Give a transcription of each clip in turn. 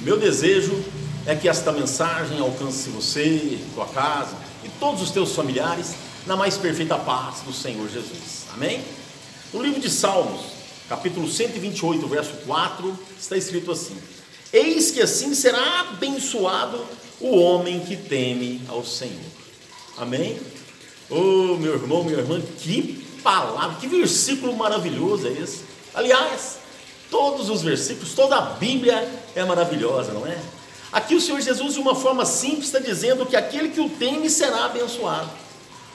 Meu desejo é que esta mensagem alcance você, tua casa e todos os teus familiares na mais perfeita paz do Senhor Jesus. Amém? No livro de Salmos, capítulo 128, verso 4, está escrito assim: Eis que assim será abençoado o homem que teme ao Senhor. Amém? Oh, meu irmão, minha irmã, que palavra, que versículo maravilhoso é esse. Aliás, todos os versículos, toda a Bíblia é maravilhosa, não é? Aqui o Senhor Jesus, de uma forma simples, está dizendo que aquele que o teme será abençoado.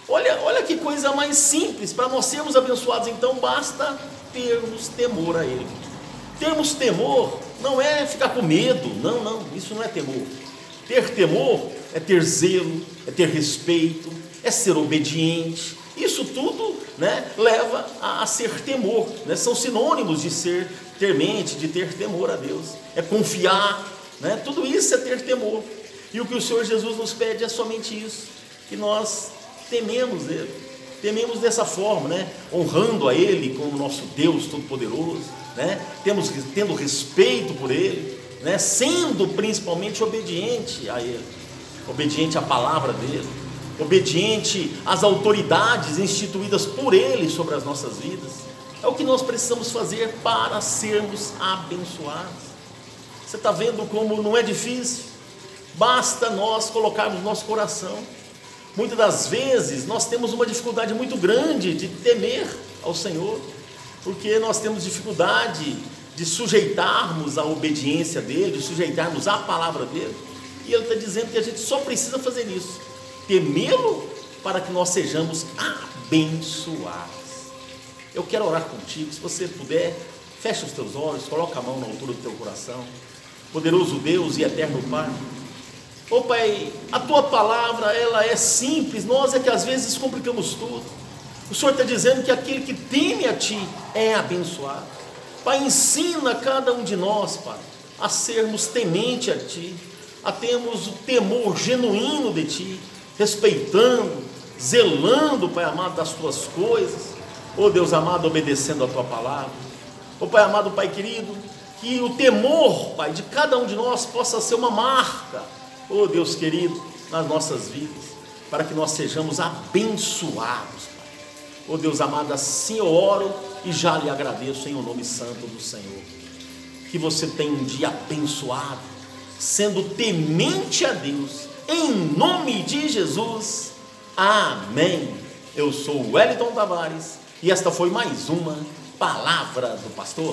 Olha, olha que coisa mais simples, para nós sermos abençoados, então basta termos temor a Ele. Termos temor não é ficar com medo, não, não, isso não é temor. Ter temor é ter zelo, é ter respeito, é ser obediente. Né, leva a, a ser temor, né? são sinônimos de ser ter mente, de ter temor a Deus, é confiar, né? Tudo isso é ter temor. E o que o Senhor Jesus nos pede é somente isso: que nós tememos Ele, tememos dessa forma, né? honrando a Ele como nosso Deus Todo-Poderoso, né? Temos, tendo respeito por Ele, né? sendo principalmente obediente a Ele, obediente à palavra dEle, obediente às autoridades instituídas por Ele sobre as nossas vidas. É o que nós precisamos fazer para sermos abençoados. Você está vendo como não é difícil? Basta nós colocarmos nosso coração. Muitas das vezes nós temos uma dificuldade muito grande de temer ao Senhor, porque nós temos dificuldade de sujeitarmos a obediência dele, de sujeitarmos a palavra dele. E ele está dizendo que a gente só precisa fazer isso, temê-lo para que nós sejamos abençoados. Eu quero orar contigo, se você puder, feche os teus olhos, coloca a mão na altura do teu coração poderoso Deus e eterno Pai. Ô oh, Pai, a tua palavra ela é simples, nós é que às vezes complicamos tudo. O Senhor está dizendo que aquele que teme a Ti é abençoado. Pai, ensina cada um de nós, Pai, a sermos temente a Ti, a termos o temor genuíno de Ti, respeitando, zelando, Pai amado, das Tuas coisas. Ô oh, Deus amado, obedecendo a Tua palavra. Ô oh, Pai amado, Pai querido, que o temor, Pai, de cada um de nós possa ser uma marca, oh Deus querido, nas nossas vidas, para que nós sejamos abençoados, Pai. Oh Deus amado, assim eu oro e já lhe agradeço em o nome santo do Senhor. Que você tenha um dia abençoado, sendo temente a Deus, em nome de Jesus. Amém. Eu sou Wellington Tavares e esta foi mais uma palavra do pastor.